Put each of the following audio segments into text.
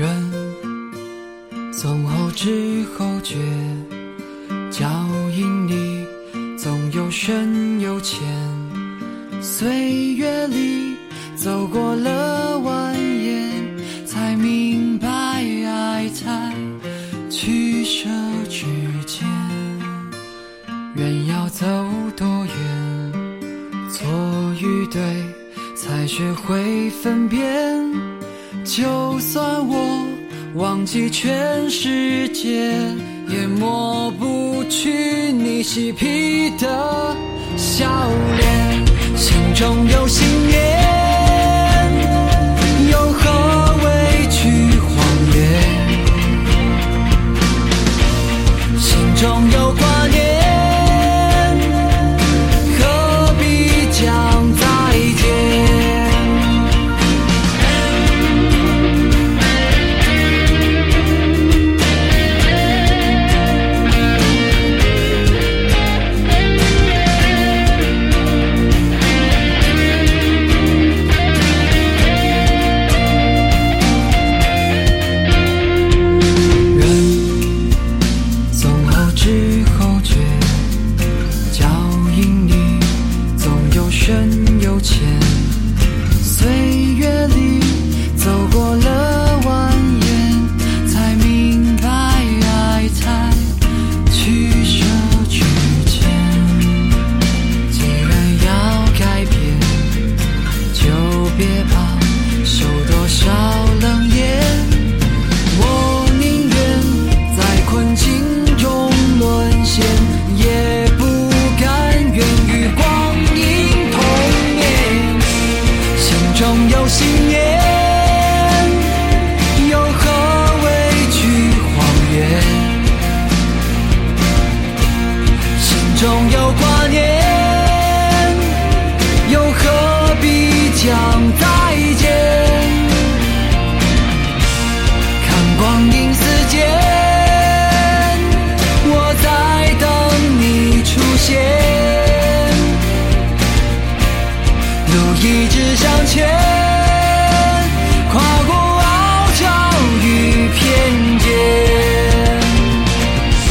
人总后知后觉，脚印里总有深有浅。岁月里走过了蜿蜒，才明白爱在取舍之间。人要走多远，错与对，才学会分辨。就算我忘记全世界，也抹不去你嬉皮的笑脸。信念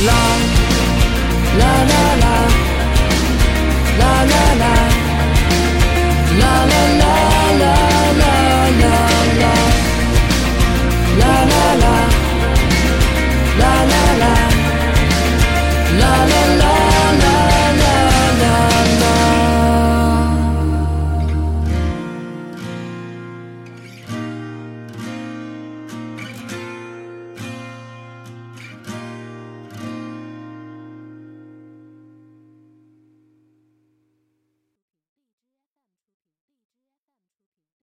long, la.